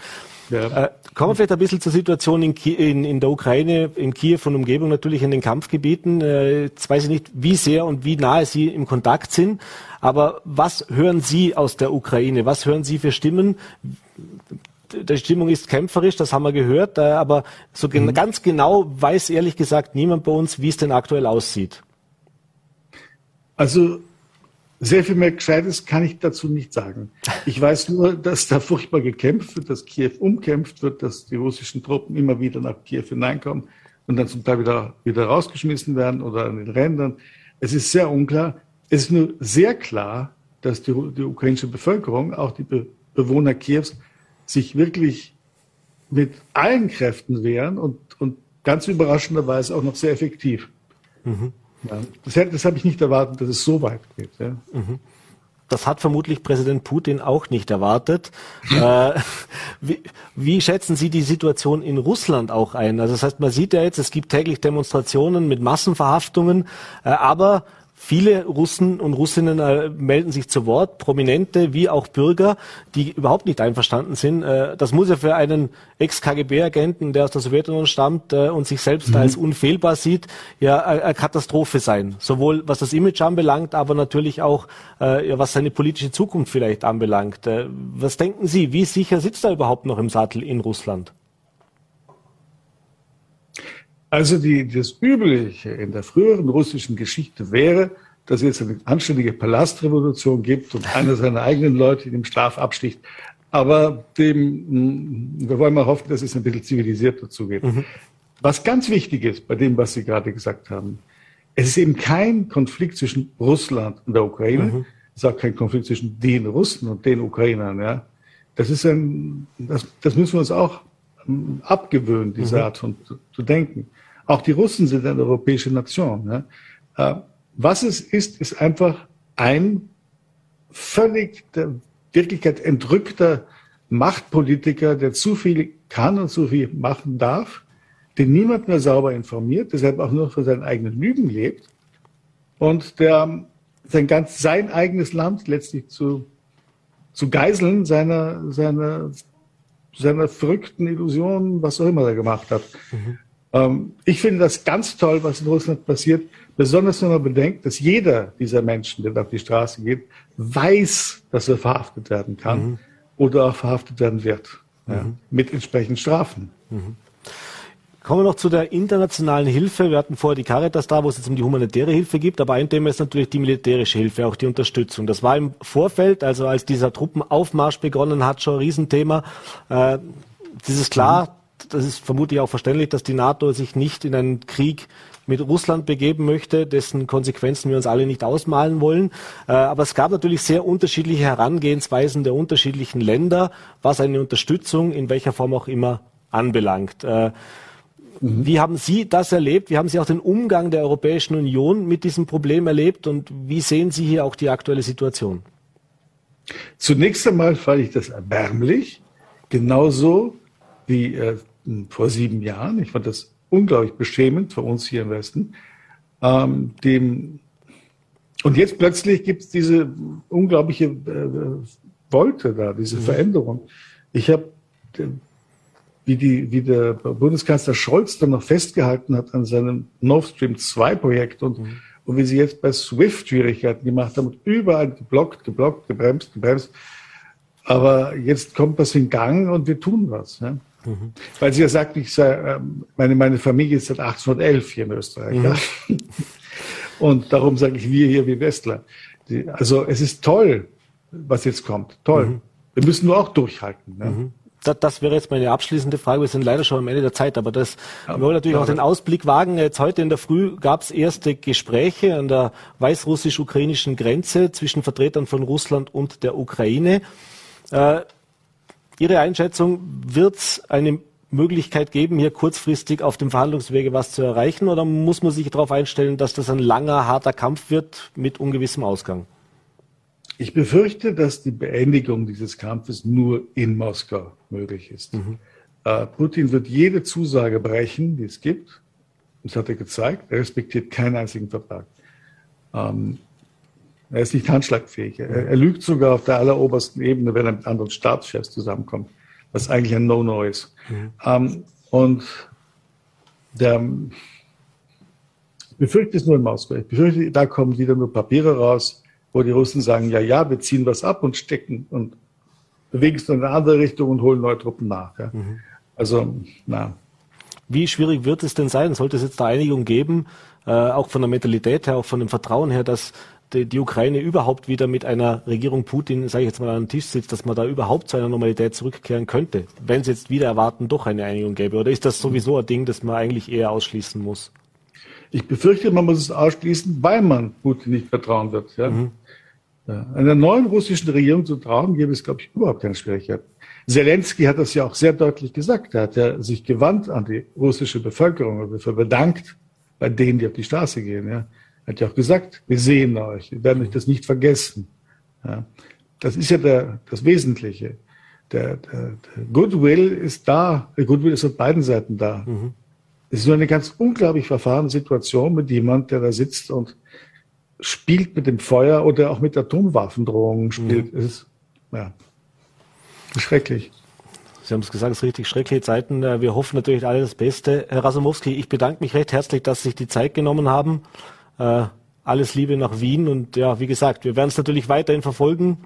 Ja. Äh, kommen wir vielleicht ein bisschen zur Situation in, in, in, der Ukraine, in Kiew und Umgebung, natürlich in den Kampfgebieten. Äh, jetzt weiß ich nicht, wie sehr und wie nahe Sie im Kontakt sind, aber was hören Sie aus der Ukraine? Was hören Sie für Stimmen? die Stimmung ist kämpferisch, das haben wir gehört, äh, aber so mhm. ganz genau weiß ehrlich gesagt niemand bei uns, wie es denn aktuell aussieht.
Also sehr viel mehr Gescheites kann ich dazu nicht sagen. Ich weiß nur, dass da furchtbar gekämpft wird, dass Kiew umkämpft wird, dass die russischen Truppen immer wieder nach Kiew hineinkommen und dann zum Teil wieder, wieder rausgeschmissen werden oder an den Rändern. Es ist sehr unklar. Es ist nur sehr klar, dass die, die ukrainische Bevölkerung, auch die Be Bewohner Kiews, sich wirklich mit allen Kräften wehren und, und ganz überraschenderweise auch noch sehr effektiv. Mhm. Ja, das, das habe ich nicht erwartet, dass es so weit geht. Ja. Mhm.
Das hat vermutlich Präsident Putin auch nicht erwartet. <laughs> äh, wie, wie, schätzen Sie die Situation in Russland auch ein? Also das heißt, man sieht ja jetzt, es gibt täglich Demonstrationen mit Massenverhaftungen, äh, aber Viele Russen und Russinnen äh, melden sich zu Wort, Prominente wie auch Bürger, die überhaupt nicht einverstanden sind. Äh, das muss ja für einen Ex-KGB-Agenten, der aus der Sowjetunion stammt äh, und sich selbst mhm. als unfehlbar sieht, ja eine Katastrophe sein. Sowohl was das Image anbelangt, aber natürlich auch ja, was seine politische Zukunft vielleicht anbelangt. Was denken Sie, wie sicher sitzt er überhaupt noch im Sattel in Russland?
Also die, das Übliche in der früheren russischen Geschichte wäre, dass es eine anständige Palastrevolution gibt und einer seiner eigenen Leute in dem Schlaf absticht. Aber dem, wir wollen mal hoffen, dass es ein bisschen zivilisierter zugeht. Mhm. Was ganz wichtig ist bei dem, was Sie gerade gesagt haben, es ist eben kein Konflikt zwischen Russland und der Ukraine. Mhm. Es ist auch kein Konflikt zwischen den Russen und den Ukrainern. Ja. Das ist ein, das, das müssen wir uns auch ähm, abgewöhnen, diese mhm. Art von zu, zu, denken. Auch die Russen sind eine europäische Nation. Ja. Äh, was es ist, ist einfach ein völlig der Wirklichkeit entrückter Machtpolitiker, der zu viel kann und zu viel machen darf den niemand mehr sauber informiert, deshalb auch nur von seinen eigenen Lügen lebt und der sein ganz sein eigenes Land letztlich zu, zu geiseln seiner, seiner, seiner verrückten Illusionen, was auch immer er gemacht hat. Mhm. Ähm, ich finde das ganz toll, was in Russland passiert, besonders wenn man bedenkt, dass jeder dieser Menschen, der auf die Straße geht, weiß, dass er verhaftet werden kann mhm. oder auch verhaftet werden wird. Ja, mhm. mit entsprechenden Strafen.
Mhm. Kommen wir noch zu der internationalen Hilfe. Wir hatten vorher die Caritas da, wo es jetzt um die humanitäre Hilfe geht, aber ein Thema ist natürlich die militärische Hilfe, auch die Unterstützung. Das war im Vorfeld, also als dieser Truppenaufmarsch begonnen hat, schon ein Riesenthema. Äh, das ist klar, das ist vermutlich auch verständlich, dass die NATO sich nicht in einen Krieg mit Russland begeben möchte, dessen Konsequenzen wir uns alle nicht ausmalen wollen. Äh, aber es gab natürlich sehr unterschiedliche Herangehensweisen der unterschiedlichen Länder, was eine Unterstützung in welcher Form auch immer anbelangt. Äh, Mhm. Wie haben Sie das erlebt? Wie haben Sie auch den Umgang der Europäischen Union mit diesem Problem erlebt? Und wie sehen Sie hier auch die aktuelle Situation?
Zunächst einmal fand ich das erbärmlich, genauso wie äh, vor sieben Jahren. Ich fand das unglaublich beschämend für uns hier im Westen. Ähm, dem und jetzt plötzlich gibt es diese unglaubliche äh, Wolte da, diese mhm. Veränderung. Ich habe wie, die, wie der Bundeskanzler Scholz dann noch festgehalten hat an seinem Nord Stream 2 Projekt und, mhm. und wie sie jetzt bei SWIFT Schwierigkeiten gemacht haben und überall geblockt, geblockt, gebremst, gebremst. Aber jetzt kommt was in Gang und wir tun was. Ja? Mhm. Weil sie ja sagt, ich sei, ähm, meine, meine Familie ist seit 1811 hier in Österreich. Mhm. Ja? <laughs> Und darum sage ich wir hier wie Westler. Also es ist toll, was jetzt kommt. Toll. Mhm. Wir müssen nur auch durchhalten. Ne? Mhm
das, das wäre jetzt meine abschließende Frage. Wir sind leider schon am Ende der Zeit, aber das ja, wir wollen natürlich ja, auch den Ausblick wagen. Jetzt heute in der Früh gab es erste Gespräche an der weißrussisch-ukrainischen Grenze zwischen Vertretern von Russland und der Ukraine. Äh, Ihre Einschätzung, wird es eine Möglichkeit geben, hier kurzfristig auf dem Verhandlungswege was zu erreichen, oder muss man sich darauf einstellen, dass das ein langer, harter Kampf wird mit ungewissem Ausgang?
Ich befürchte, dass die Beendigung dieses Kampfes nur in Moskau möglich ist. Mhm. Äh, Putin wird jede Zusage brechen, die es gibt. Das hat er gezeigt. Er respektiert keinen einzigen Vertrag. Ähm, er ist nicht handschlagfähig. Er, er, lügt sogar auf der allerobersten Ebene, wenn er mit anderen Staatschefs zusammenkommt, was eigentlich ein No-No ist. Mhm. Ähm, und der, ich befürchte es nur in Moskau. Ich befürchte, da kommen wieder nur Papiere raus wo die Russen sagen, ja, ja, wir ziehen was ab und stecken und bewegen es in eine andere Richtung und holen neue Truppen nach. Ja. Mhm. Also, na.
Wie schwierig wird es denn sein? Sollte es jetzt da Einigung geben, äh, auch von der Mentalität her, auch von dem Vertrauen her, dass die, die Ukraine überhaupt wieder mit einer Regierung Putin, sage ich jetzt mal, an den Tisch sitzt, dass man da überhaupt zu einer Normalität zurückkehren könnte, wenn es jetzt wieder erwarten doch eine Einigung gäbe? Oder ist das sowieso ein Ding, das man eigentlich eher ausschließen muss?
Ich befürchte, man muss es ausschließen, weil man Putin nicht vertrauen wird. Ja? Mhm. Ja. Einer neuen russischen Regierung zu trauen, gäbe es, glaube ich, überhaupt keine Schwierigkeit. Zelensky hat das ja auch sehr deutlich gesagt. Er hat ja sich gewandt an die russische Bevölkerung und dafür bedankt bei denen, die auf die Straße gehen. Ja. Hat ja auch gesagt, wir sehen euch, wir werden euch das nicht vergessen. Ja. Das ist ja der, das Wesentliche. Der, der, der Goodwill ist da, der Goodwill ist auf beiden Seiten da. Mhm. Es ist nur eine ganz unglaublich verfahrene Situation mit jemand, der da sitzt und spielt mit dem Feuer oder auch mit Atomwaffendrohungen spielt. Mhm. Es ist ja, schrecklich.
Sie haben es gesagt, es ist richtig schreckliche Zeiten. Äh, wir hoffen natürlich alle das Beste. Herr Rasumowski, ich bedanke mich recht herzlich, dass Sie sich die Zeit genommen haben. Äh, alles Liebe nach Wien und ja, wie gesagt, wir werden es natürlich weiterhin verfolgen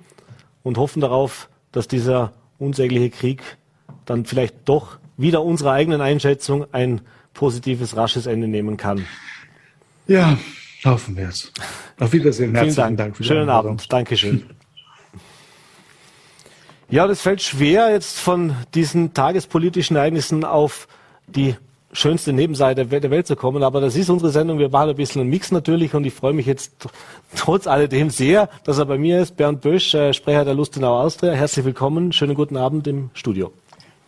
und hoffen darauf, dass dieser unsägliche Krieg dann vielleicht doch wieder unserer eigenen Einschätzung ein positives, rasches Ende nehmen kann.
Ja, hoffen wir es. Auf Wiedersehen.
Herzlichen Dank. Dank Schönen Abend. Dankeschön. Ja, das fällt schwer, jetzt von diesen tagespolitischen Ereignissen auf die schönste Nebenseite der Welt zu kommen. Aber das ist unsere Sendung. Wir machen ein bisschen einen Mix natürlich und ich freue mich jetzt trotz alledem sehr, dass er bei mir ist. Bernd Bösch, äh, Sprecher der Lustenau Austria. Herzlich willkommen. Schönen guten Abend im Studio.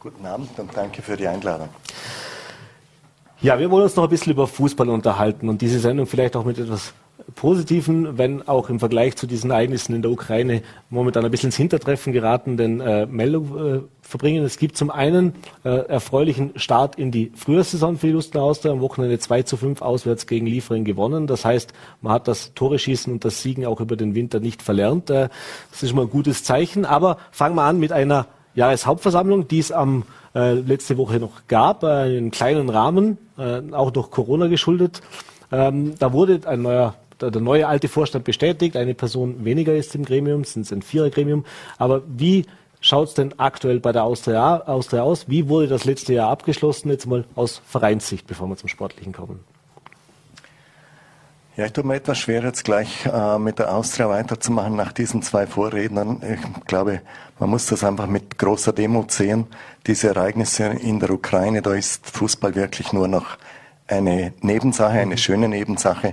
Guten Abend und danke für die Einladung.
Ja, wir wollen uns noch ein bisschen über Fußball unterhalten und diese Sendung vielleicht auch mit etwas positiven, wenn auch im Vergleich zu diesen Ereignissen in der Ukraine momentan ein bisschen ins Hintertreffen geratenen äh, Meldung äh, verbringen. Es gibt zum einen äh, erfreulichen Start in die Frühjahrssaison für die Lusten Austria. Am Wochenende 2 zu 5 auswärts gegen Liefering gewonnen. Das heißt, man hat das Tore-Schießen und das Siegen auch über den Winter nicht verlernt. Äh, das ist mal ein gutes Zeichen. Aber fangen wir an mit einer Jahreshauptversammlung, die es am äh, letzte Woche noch gab, äh, in kleinen Rahmen, äh, auch durch Corona geschuldet. Ähm, da wurde ein neuer der, neue alte Vorstand bestätigt, eine Person weniger ist im Gremium, es ist ein Vierergremium. Aber wie schaut es denn aktuell bei der Austria, Austria aus? Wie wurde das letzte Jahr abgeschlossen? Jetzt mal aus Vereinssicht, bevor wir zum Sportlichen kommen.
Ja, ich tue mir etwas schwer, jetzt gleich äh, mit der Austria weiterzumachen nach diesen zwei Vorrednern. Ich glaube, man muss das einfach mit großer Demut sehen. Diese Ereignisse in der Ukraine, da ist Fußball wirklich nur noch eine Nebensache, eine schöne Nebensache.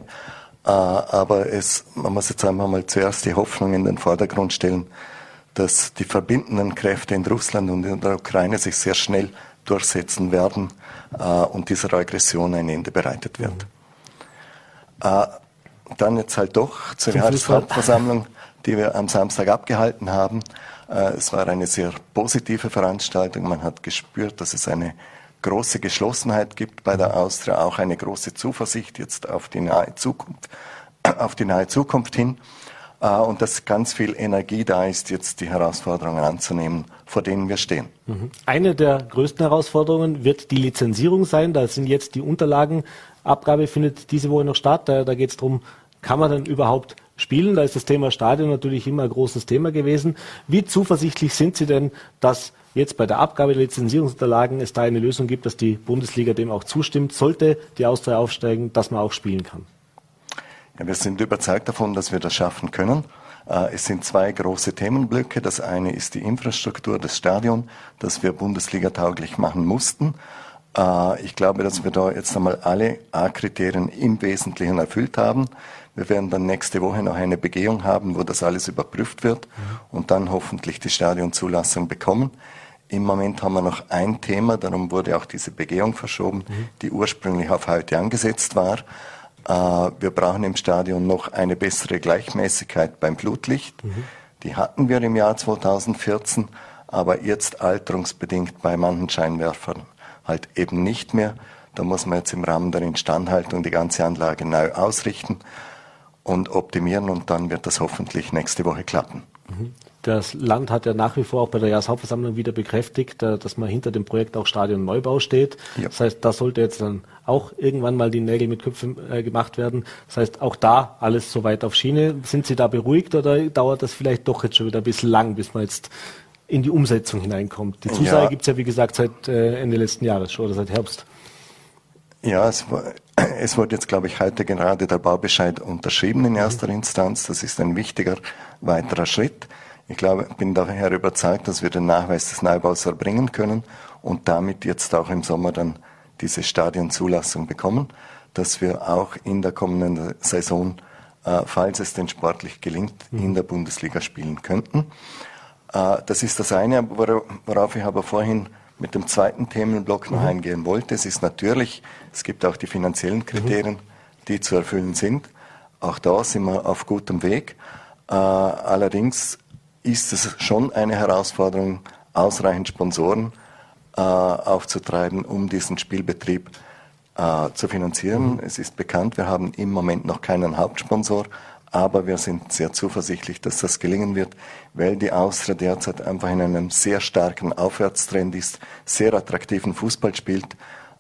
Äh, aber es, man muss jetzt einfach mal zuerst die Hoffnung in den Vordergrund stellen, dass die verbindenden Kräfte in Russland und in der Ukraine sich sehr schnell durchsetzen werden äh, und dieser Aggression ein Ende bereitet wird. Äh, dann jetzt halt doch zur Jahreshauptversammlung, die wir am Samstag abgehalten haben. Es war eine sehr positive Veranstaltung. Man hat gespürt, dass es eine große Geschlossenheit gibt bei der Austria, auch eine große Zuversicht jetzt auf die nahe Zukunft, <clears throat> auf die nahe Zukunft hin. Äh, und dass ganz viel Energie da ist, jetzt die Herausforderungen anzunehmen, vor denen wir stehen.
Mhm. Eine der größten Herausforderungen wird die Lizenzierung sein. Da sind jetzt die Unterlagen. Abgabe findet diese Woche noch statt. Da, da geht es darum, kann man denn überhaupt spielen? Da ist das Thema Stadion natürlich immer ein großes Thema gewesen. Wie zuversichtlich sind Sie denn, dass jetzt bei der Abgabe der Lizenzierungsunterlagen es da eine Lösung gibt, dass die Bundesliga dem auch zustimmt, sollte die Austria aufsteigen, dass man auch spielen kann?
Ja, wir sind überzeugt davon, dass wir das schaffen können. Äh, es sind zwei große Themenblöcke. Das eine ist die Infrastruktur des Stadions, das wir Bundesliga tauglich machen mussten. Äh, ich glaube, dass wir da jetzt einmal alle A-Kriterien im Wesentlichen erfüllt haben. Wir werden dann nächste Woche noch eine Begehung haben, wo das alles überprüft wird mhm. und dann hoffentlich die Stadionzulassung bekommen. Im Moment haben wir noch ein Thema, darum wurde auch diese Begehung verschoben, mhm. die ursprünglich auf heute angesetzt war. Äh, wir brauchen im Stadion noch eine bessere Gleichmäßigkeit beim Flutlicht. Mhm. Die hatten wir im Jahr 2014, aber jetzt alterungsbedingt bei manchen Scheinwerfern halt eben nicht mehr. Da muss man jetzt im Rahmen der Instandhaltung die ganze Anlage neu ausrichten und optimieren und dann wird das hoffentlich nächste Woche klappen.
Mhm. Das Land hat ja nach wie vor auch bei der Jahreshauptversammlung wieder bekräftigt, äh, dass man hinter dem Projekt auch Stadion Neubau steht. Ja. Das heißt, da sollte jetzt dann auch irgendwann mal die Nägel mit Köpfen äh, gemacht werden. Das heißt, auch da alles soweit auf Schiene. Sind Sie da beruhigt oder dauert das vielleicht doch jetzt schon wieder ein bisschen lang, bis man jetzt in die Umsetzung hineinkommt? Die Zusage ja. gibt es ja, wie gesagt, seit äh, Ende letzten Jahres schon oder seit Herbst.
Ja, es, <clears throat> es wurde jetzt, glaube ich, heute gerade der Baubescheid unterschrieben in erster. Instanz. Das ist ein wichtiger weiterer Schritt. Ich glaube, bin daher überzeugt, dass wir den Nachweis des Neubaus erbringen können und damit jetzt auch im Sommer dann diese Stadionzulassung bekommen, dass wir auch in der kommenden Saison, äh, falls es denn sportlich gelingt, mhm. in der Bundesliga spielen könnten. Äh, das ist das eine, worauf ich aber vorhin mit dem zweiten Themenblock noch mhm. eingehen wollte. Es ist natürlich, es gibt auch die finanziellen Kriterien, mhm. die zu erfüllen sind. Auch da sind wir auf gutem Weg. Äh, allerdings ist es schon eine Herausforderung, ausreichend Sponsoren äh, aufzutreiben, um diesen Spielbetrieb äh, zu finanzieren. Mhm. Es ist bekannt, wir haben im Moment noch keinen Hauptsponsor, aber wir sind sehr zuversichtlich, dass das gelingen wird, weil die Austria derzeit einfach in einem sehr starken Aufwärtstrend ist, sehr attraktiven Fußball spielt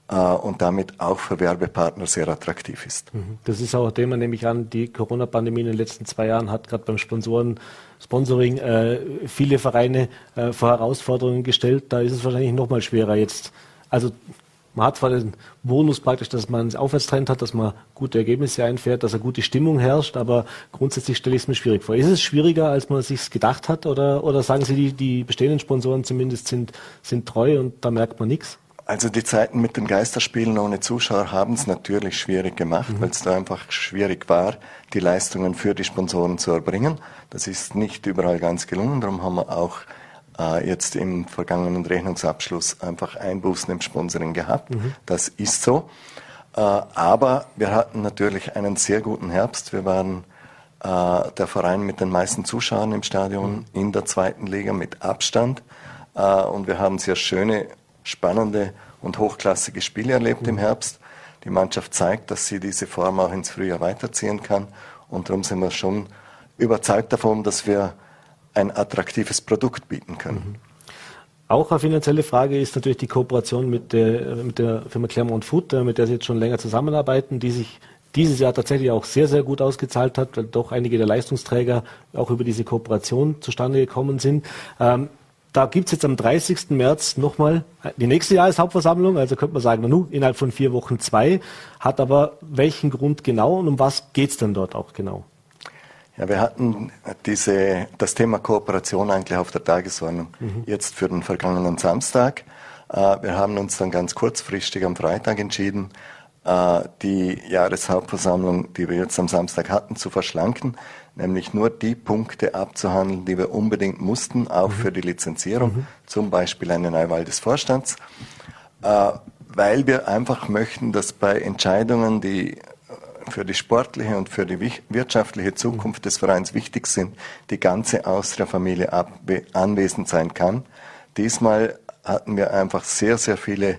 und damit auch für Werbepartner sehr attraktiv ist.
Mhm. Das ist auch ein Thema, nehme ich an, die Corona-Pandemie in den letzten zwei Jahren hat gerade beim Sponsoren Sponsoring äh, viele Vereine äh, vor Herausforderungen gestellt. Da ist es wahrscheinlich noch mal schwerer jetzt. Also man hat zwar den Bonus praktisch, dass man einen Aufwärtstrend hat, dass man gute Ergebnisse einfährt, dass eine gute Stimmung herrscht, aber grundsätzlich stelle ich es mir schwierig vor. Ist es schwieriger, als man sich gedacht hat, oder, oder sagen Sie, die, die bestehenden Sponsoren zumindest sind, sind treu und da merkt man nichts?
Also die Zeiten mit den Geisterspielen ohne Zuschauer haben es natürlich schwierig gemacht, mhm. weil es da einfach schwierig war, die Leistungen für die Sponsoren zu erbringen. Das ist nicht überall ganz gelungen, darum haben wir auch äh, jetzt im vergangenen Rechnungsabschluss einfach Einbußen im Sponsoring gehabt. Mhm. Das ist so. Äh, aber wir hatten natürlich einen sehr guten Herbst. Wir waren äh, der Verein mit den meisten Zuschauern im Stadion mhm. in der zweiten Liga mit Abstand. Äh, und wir haben sehr schöne spannende und hochklassige Spiele erlebt mhm. im Herbst. Die Mannschaft zeigt, dass sie diese Form auch ins Frühjahr weiterziehen kann. Und darum sind wir schon überzeugt davon, dass wir ein attraktives Produkt bieten können. Mhm.
Auch eine finanzielle Frage ist natürlich die Kooperation mit der, mit der Firma Clermont Food, mit der Sie jetzt schon länger zusammenarbeiten, die sich dieses Jahr tatsächlich auch sehr, sehr gut ausgezahlt hat, weil doch einige der Leistungsträger auch über diese Kooperation zustande gekommen sind. Ähm, da gibt es jetzt am 30. März nochmal die nächste Jahreshauptversammlung, also könnte man sagen, nu, innerhalb von vier Wochen zwei, hat aber welchen Grund genau und um was geht es denn dort auch genau?
Ja, wir hatten diese, das Thema Kooperation eigentlich auf der Tagesordnung mhm. jetzt für den vergangenen Samstag. Äh, wir haben uns dann ganz kurzfristig am Freitag entschieden, äh, die Jahreshauptversammlung, die wir jetzt am Samstag hatten, zu verschlanken nämlich nur die Punkte abzuhandeln, die wir unbedingt mussten, auch mhm. für die Lizenzierung, mhm. zum Beispiel eine Neuwahl des Vorstands, äh, weil wir einfach möchten, dass bei Entscheidungen, die für die sportliche und für die wirtschaftliche Zukunft des Vereins wichtig sind, die ganze Austria-Familie anwesend sein kann. Diesmal hatten wir einfach sehr, sehr viele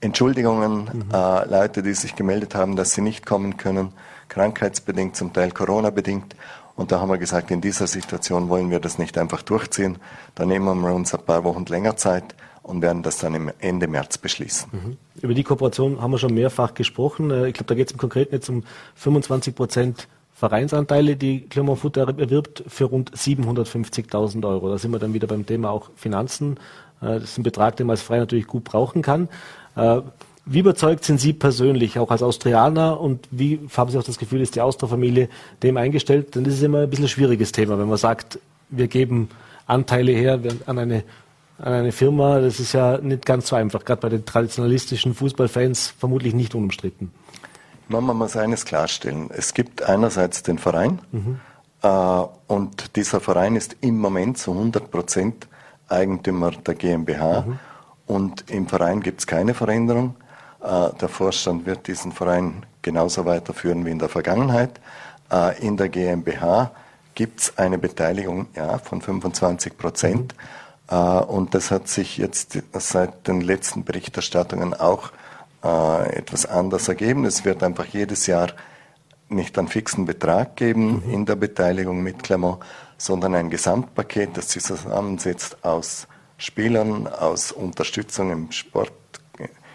Entschuldigungen, mhm. äh, Leute, die sich gemeldet haben, dass sie nicht kommen können, krankheitsbedingt, zum Teil Corona-bedingt. Und da haben wir gesagt, in dieser Situation wollen wir das nicht einfach durchziehen. Da nehmen wir uns ein paar Wochen länger Zeit und werden das dann Ende März beschließen.
Mhm. Über die Kooperation haben wir schon mehrfach gesprochen. Äh, ich glaube, da geht es im Konkreten jetzt um 25 Prozent Vereinsanteile, die Clermont Foot erwirbt, für rund 750.000 Euro. Da sind wir dann wieder beim Thema auch Finanzen. Äh, das ist ein Betrag, den man als Verein natürlich gut brauchen kann. Wie überzeugt sind Sie persönlich, auch als Austrianer, und wie haben Sie auch das Gefühl, ist die Austria-Familie dem eingestellt? Denn das ist immer ein bisschen ein schwieriges Thema, wenn man sagt, wir geben Anteile her an eine, an eine Firma. Das ist ja nicht ganz so einfach, gerade bei den traditionalistischen Fußballfans vermutlich nicht unumstritten.
Man muss eines klarstellen. Es gibt einerseits den Verein, mhm. äh, und dieser Verein ist im Moment zu 100 Prozent Eigentümer der GmbH. Mhm. Und im Verein gibt es keine Veränderung. Äh, der Vorstand wird diesen Verein genauso weiterführen wie in der Vergangenheit. Äh, in der GmbH gibt es eine Beteiligung ja, von 25 Prozent. Mhm. Und das hat sich jetzt seit den letzten Berichterstattungen auch etwas anders ergeben. Es wird einfach jedes Jahr nicht einen fixen Betrag geben mhm. in der Beteiligung mit Clermont, sondern ein Gesamtpaket, das sich zusammensetzt aus Spielern, aus Unterstützung im Sport,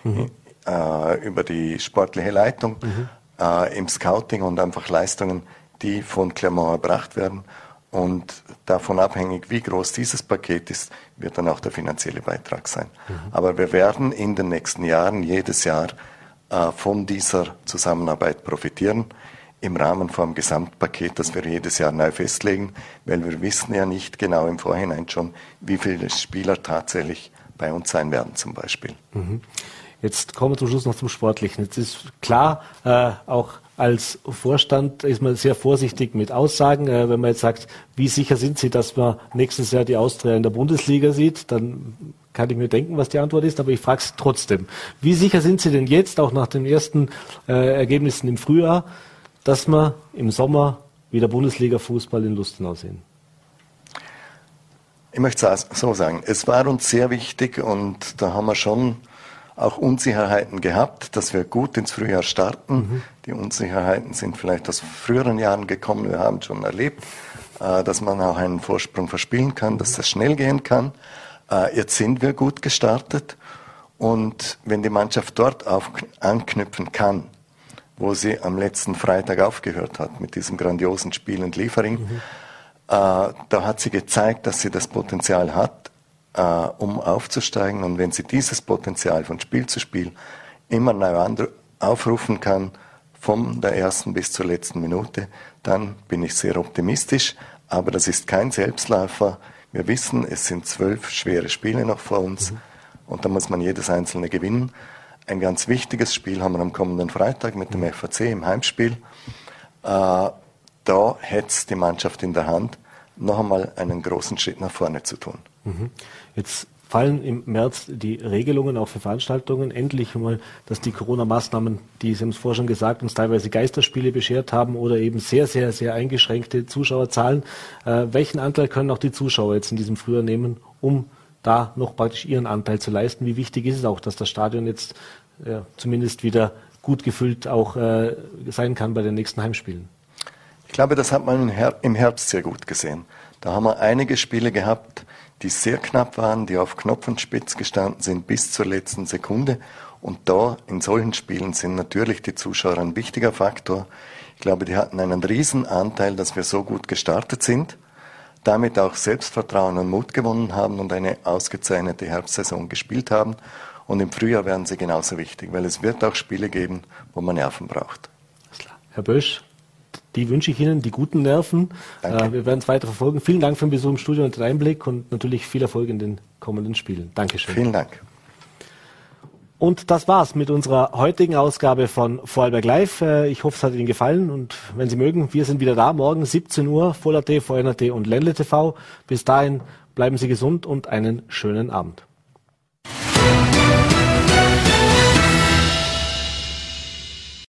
mhm äh, über die sportliche Leitung, mhm. äh, im Scouting und einfach Leistungen, die von Clermont erbracht werden. Und davon abhängig, wie groß dieses Paket ist, wird dann auch der finanzielle Beitrag sein. Mhm. Aber wir werden in den nächsten Jahren jedes Jahr äh, von dieser Zusammenarbeit profitieren im Rahmen vom Gesamtpaket, das wir jedes Jahr neu festlegen, weil wir wissen ja nicht genau im Vorhinein schon, wie viele Spieler tatsächlich bei uns sein werden zum Beispiel. Mhm.
Jetzt kommen wir zum Schluss noch zum Sportlichen. Jetzt ist klar, äh, auch als Vorstand ist man sehr vorsichtig mit Aussagen. Äh, wenn man jetzt sagt, wie sicher sind Sie, dass man nächstes Jahr die Austria in der Bundesliga sieht, dann kann ich mir denken, was die Antwort ist, aber ich frage es trotzdem. Wie sicher sind Sie denn jetzt, auch nach den ersten äh, Ergebnissen im Frühjahr, dass wir im Sommer wieder Bundesliga-Fußball in Lustenau sehen?
Ich möchte es so sagen, es war uns sehr wichtig und da haben wir schon auch Unsicherheiten gehabt, dass wir gut ins Frühjahr starten. Mhm. Die Unsicherheiten sind vielleicht aus früheren Jahren gekommen. Wir haben schon erlebt, äh, dass man auch einen Vorsprung verspielen kann, dass das schnell gehen kann. Äh, jetzt sind wir gut gestartet. Und wenn die Mannschaft dort auf, anknüpfen kann, wo sie am letzten Freitag aufgehört hat mit diesem grandiosen Spiel in Liefering, mhm. äh, da hat sie gezeigt, dass sie das Potenzial hat, äh, um aufzusteigen. Und wenn sie dieses Potenzial von Spiel zu Spiel immer neu aufrufen kann, von der ersten bis zur letzten Minute, dann bin ich sehr optimistisch. Aber das ist kein Selbstläufer. Wir wissen, es sind zwölf schwere Spiele noch vor uns mhm. und da muss man jedes einzelne gewinnen. Ein ganz wichtiges Spiel haben wir am kommenden Freitag mit dem mhm. FAC im Heimspiel. Äh, da hätte es die Mannschaft in der Hand, noch einmal einen großen Schritt nach vorne zu tun.
Mhm. Jetzt fallen im März die Regelungen auch für Veranstaltungen. Endlich mal, dass die Corona-Maßnahmen, die Sie haben es vorher schon gesagt, uns teilweise Geisterspiele beschert haben oder eben sehr, sehr, sehr eingeschränkte Zuschauerzahlen. Äh, welchen Anteil können auch die Zuschauer jetzt in diesem Frühjahr nehmen, um da noch praktisch ihren Anteil zu leisten? Wie wichtig ist es auch, dass das Stadion jetzt äh, zumindest wieder gut gefüllt auch äh, sein kann bei den nächsten Heimspielen?
Ich glaube, das hat man im Herbst sehr gut gesehen. Da haben wir einige Spiele gehabt, die sehr knapp waren, die auf Knopf und Spitz gestanden sind bis zur letzten Sekunde. Und da in solchen Spielen sind natürlich die Zuschauer ein wichtiger Faktor. Ich glaube, die hatten einen riesen Anteil, dass wir so gut gestartet sind, damit auch Selbstvertrauen und Mut gewonnen haben und eine ausgezeichnete Herbstsaison gespielt haben. Und im Frühjahr werden sie genauso wichtig, weil es wird auch Spiele geben, wo man Nerven braucht.
Herr Bösch, die wünsche ich Ihnen, die guten Nerven. Äh, wir werden es weiter verfolgen. Vielen Dank für den Besuch im Studio und den Einblick und natürlich viel Erfolg in den kommenden Spielen. Dankeschön.
Vielen Dank.
Und das war's mit unserer heutigen Ausgabe von Vorarlberg Live. Äh, ich hoffe, es hat Ihnen gefallen und wenn Sie mögen, wir sind wieder da morgen 17 Uhr, Voller.t, VNRT und Ländle TV. Bis dahin bleiben Sie gesund und einen schönen Abend.